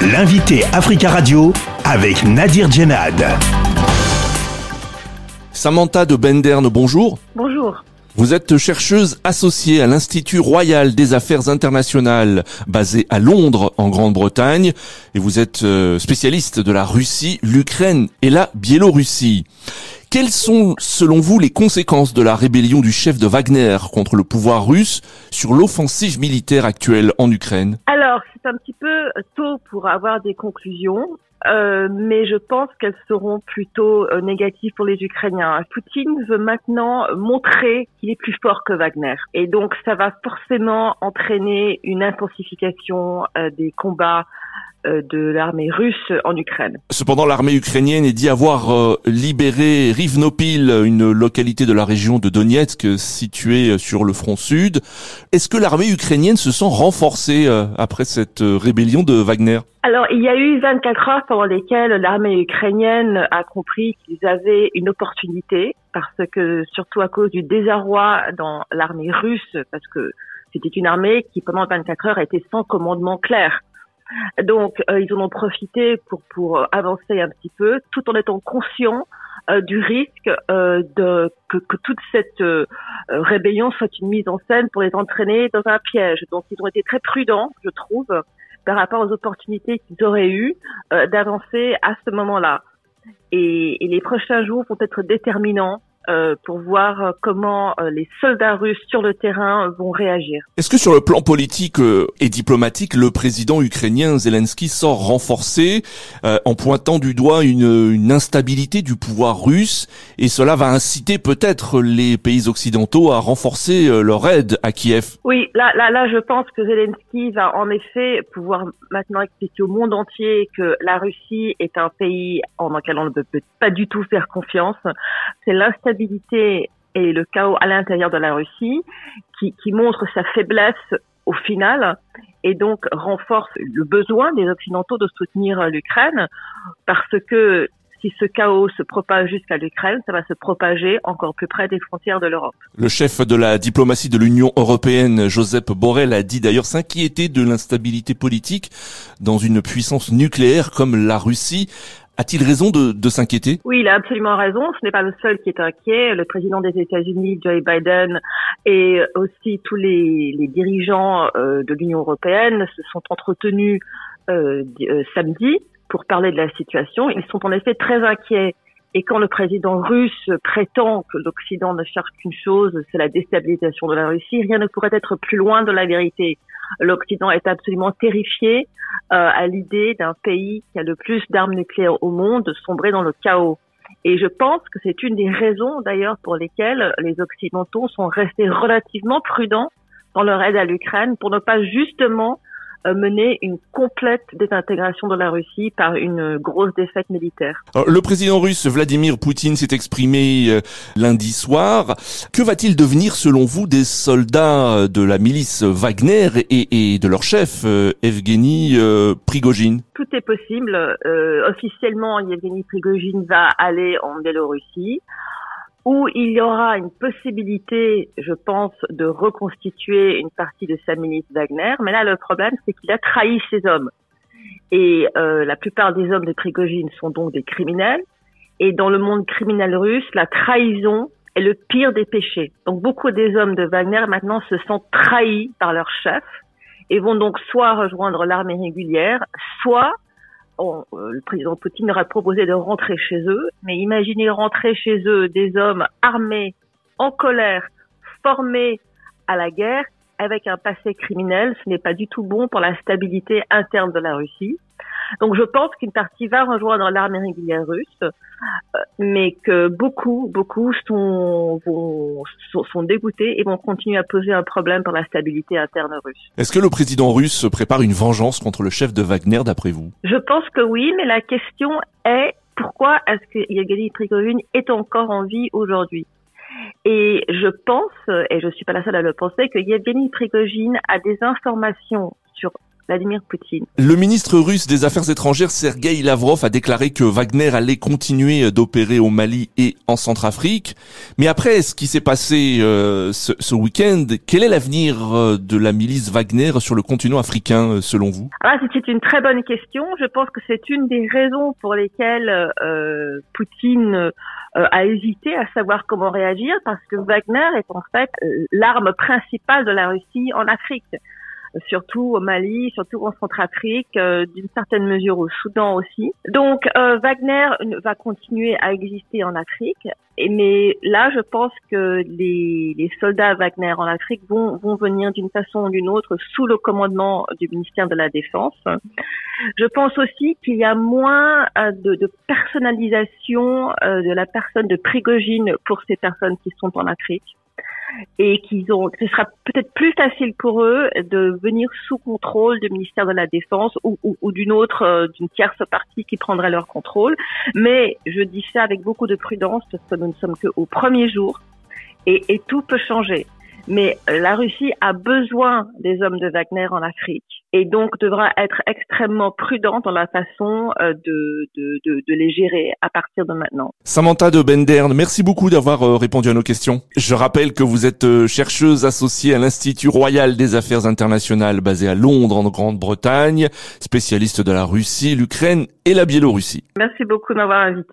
L'invité Africa Radio avec Nadir Djenad. Samantha de Benderne, bonjour. Bonjour. Vous êtes chercheuse associée à l'Institut Royal des Affaires Internationales basé à Londres en Grande-Bretagne et vous êtes euh, spécialiste de la Russie, l'Ukraine et la Biélorussie. Quelles sont, selon vous, les conséquences de la rébellion du chef de Wagner contre le pouvoir russe sur l'offensive militaire actuelle en Ukraine? Alors, c'est un petit peu tôt pour avoir des conclusions. Euh, mais je pense qu'elles seront plutôt euh, négatives pour les Ukrainiens. Poutine veut maintenant montrer qu'il est plus fort que Wagner. Et donc ça va forcément entraîner une intensification euh, des combats de l'armée russe en Ukraine. Cependant, l'armée ukrainienne est dit avoir libéré Rivnopil, une localité de la région de Donetsk située sur le front sud. Est-ce que l'armée ukrainienne se sent renforcée après cette rébellion de Wagner? Alors, il y a eu 24 heures pendant lesquelles l'armée ukrainienne a compris qu'ils avaient une opportunité, parce que surtout à cause du désarroi dans l'armée russe, parce que c'était une armée qui pendant 24 heures était sans commandement clair. Donc, euh, ils en ont profité pour, pour avancer un petit peu, tout en étant conscients euh, du risque euh, de que, que, toute cette rébellion soit une mise en scène pour les entraîner dans un piège. Donc, ils ont été très prudents, je trouve, par rapport aux opportunités qu'ils auraient eues d'avancer à ce moment-là. Et, et les prochains jours vont être déterminants euh, pour voir euh, comment euh, les soldats russes sur le terrain vont réagir. Est-ce que sur le plan politique et diplomatique, le président ukrainien Zelensky sort renforcé en pointant du doigt une, une, instabilité du pouvoir russe et cela va inciter peut-être les pays occidentaux à renforcer leur aide à Kiev? Oui, là, là, là, je pense que Zelensky va en effet pouvoir maintenant expliquer au monde entier que la Russie est un pays en lequel on ne peut pas du tout faire confiance. C'est l'instabilité et le chaos à l'intérieur de la Russie qui, qui montre sa faiblesse au final et donc renforce le besoin des Occidentaux de soutenir l'Ukraine parce que si ce chaos se propage jusqu'à l'Ukraine, ça va se propager encore plus près des frontières de l'Europe. Le chef de la diplomatie de l'Union européenne, Joseph Borrell, a dit d'ailleurs s'inquiéter de l'instabilité politique dans une puissance nucléaire comme la Russie. A-t-il raison de, s'inquiéter? Oui, il a absolument raison. Ce n'est pas le seul qui est inquiet. Le président des États-Unis, Joe Biden, et aussi tous les, les dirigeants euh, de l'Union européenne se sont entretenus euh, euh, samedi pour parler de la situation. Ils sont en effet très inquiets. Et quand le président russe prétend que l'Occident ne cherche qu'une chose, c'est la déstabilisation de la Russie, rien ne pourrait être plus loin de la vérité. L'Occident est absolument terrifié euh, à l'idée d'un pays qui a le plus d'armes nucléaires au monde sombrer dans le chaos. Et je pense que c'est une des raisons d'ailleurs pour lesquelles les Occidentaux sont restés relativement prudents dans leur aide à l'Ukraine pour ne pas justement mener une complète désintégration de la Russie par une grosse défaite militaire. le président russe Vladimir Poutine s'est exprimé euh, lundi soir. Que va-t-il devenir selon vous des soldats de la milice Wagner et, et de leur chef euh, Evgeny Prigogine? Tout est possible. officiellement, Evgeny Prigogine va aller en Biélorussie où il y aura une possibilité, je pense, de reconstituer une partie de sa milice Wagner. Mais là, le problème, c'est qu'il a trahi ses hommes. Et euh, la plupart des hommes de Prigogine sont donc des criminels. Et dans le monde criminel russe, la trahison est le pire des péchés. Donc beaucoup des hommes de Wagner maintenant se sentent trahis par leur chef et vont donc soit rejoindre l'armée régulière, soit euh, le président Poutine leur a proposé de rentrer chez eux, mais imaginez rentrer chez eux des hommes armés, en colère, formés à la guerre, avec un passé criminel, ce n'est pas du tout bon pour la stabilité interne de la Russie. Donc je pense qu'une partie va rejoindre l'armée régulière russe, euh, mais que beaucoup, beaucoup sont, vont, sont, dégoûtés et vont continuer à poser un problème pour la stabilité interne russe. Est-ce que le président russe prépare une vengeance contre le chef de Wagner d'après vous? Je pense que oui, mais la question est pourquoi est-ce que Yevgeny Prigozhin est encore en vie aujourd'hui? Et je pense, et je suis pas la seule à le penser, que Yevgeny Prigogine a des informations sur Vladimir Poutine. Le ministre russe des Affaires étrangères Sergei Lavrov a déclaré que Wagner allait continuer d'opérer au Mali et en Centrafrique. Mais après ce qui s'est passé euh, ce, ce week-end, quel est l'avenir euh, de la milice Wagner sur le continent africain euh, selon vous? Ah, C'est une très bonne question. Je pense que c'est une des raisons pour lesquelles euh, Poutine a hésité à savoir comment réagir parce que Wagner est en fait l'arme principale de la Russie en Afrique surtout au Mali, surtout en Centrafrique, euh, d'une certaine mesure au Soudan aussi. Donc euh, Wagner va continuer à exister en Afrique, mais là je pense que les, les soldats Wagner en Afrique vont, vont venir d'une façon ou d'une autre sous le commandement du ministère de la Défense. Je pense aussi qu'il y a moins euh, de, de personnalisation de la personne de Prigogine pour ces personnes qui sont en Afrique et qu'ils ont, ce sera peut-être plus facile pour eux de venir sous contrôle du ministère de la Défense ou, ou, ou d'une autre, euh, d'une tierce partie qui prendrait leur contrôle. Mais je dis ça avec beaucoup de prudence parce que nous ne sommes qu'au premier jour et, et tout peut changer. Mais la Russie a besoin des hommes de Wagner en Afrique et donc devra être extrêmement prudente dans la façon euh, de, de, de, de, les gérer à partir de maintenant. Samantha de Benderne, merci beaucoup d'avoir euh, répondu à nos questions. Je rappelle que vous êtes euh, chercheuse associée à l'Institut royal des affaires internationales basé à Londres en Grande-Bretagne, spécialiste de la Russie, l'Ukraine et la Biélorussie. Merci beaucoup de m'avoir invité.